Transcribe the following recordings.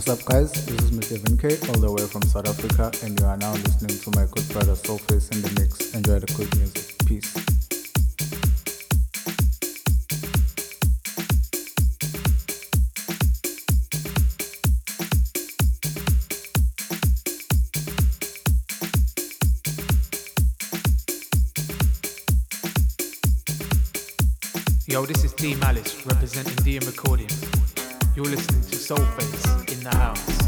What's up, guys? This is Mr. K, all the way from South Africa, and you are now listening to my good brother Soulface in the mix. Enjoy the good music. Peace. Yo, this is D Malice representing DM Recording. You're listening to Soulface in the house.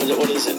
那就玻璃心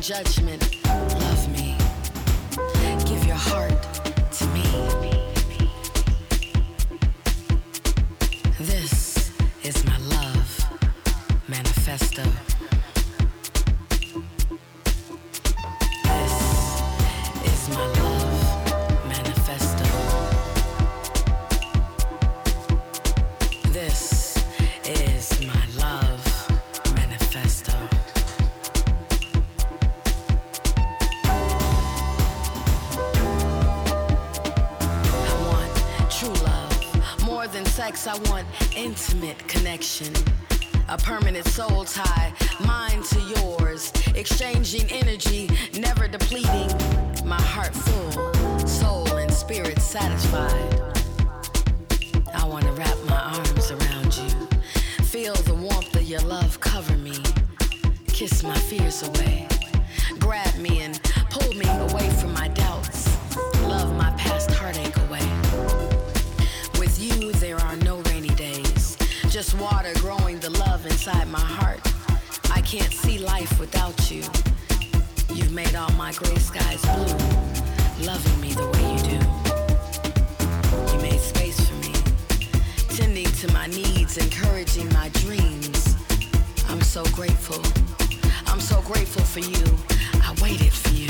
judgment. I want intimate connection. A permanent soul tie, mine to yours. Exchanging energy, never depleting. My heart full, soul and spirit satisfied. I want to wrap my arms around you. Feel the warmth of your love cover me. Kiss my fears away. Grab me and pull me away from my doubts. Love my past heartache just water growing the love inside my heart. I can't see life without you. You've made all my gray skies blue, loving me the way you do. You made space for me, tending to my needs, encouraging my dreams. I'm so grateful. I'm so grateful for you. I waited for you.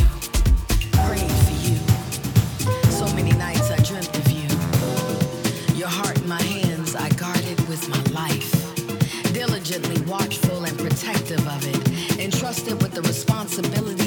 Breathe. watchful and protective of it, entrusted with the responsibility